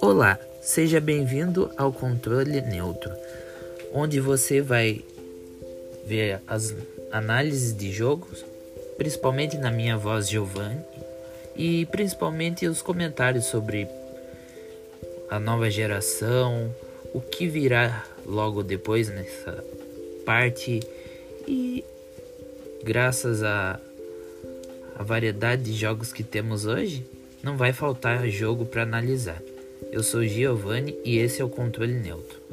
Olá, seja bem-vindo ao Controle Neutro, onde você vai ver as análises de jogos, principalmente na minha voz Giovanni, e principalmente os comentários sobre a nova geração, o que virá logo depois nessa parte e graças a a variedade de jogos que temos hoje, não vai faltar jogo para analisar. Eu sou Giovanni e esse é o Controle Neutro.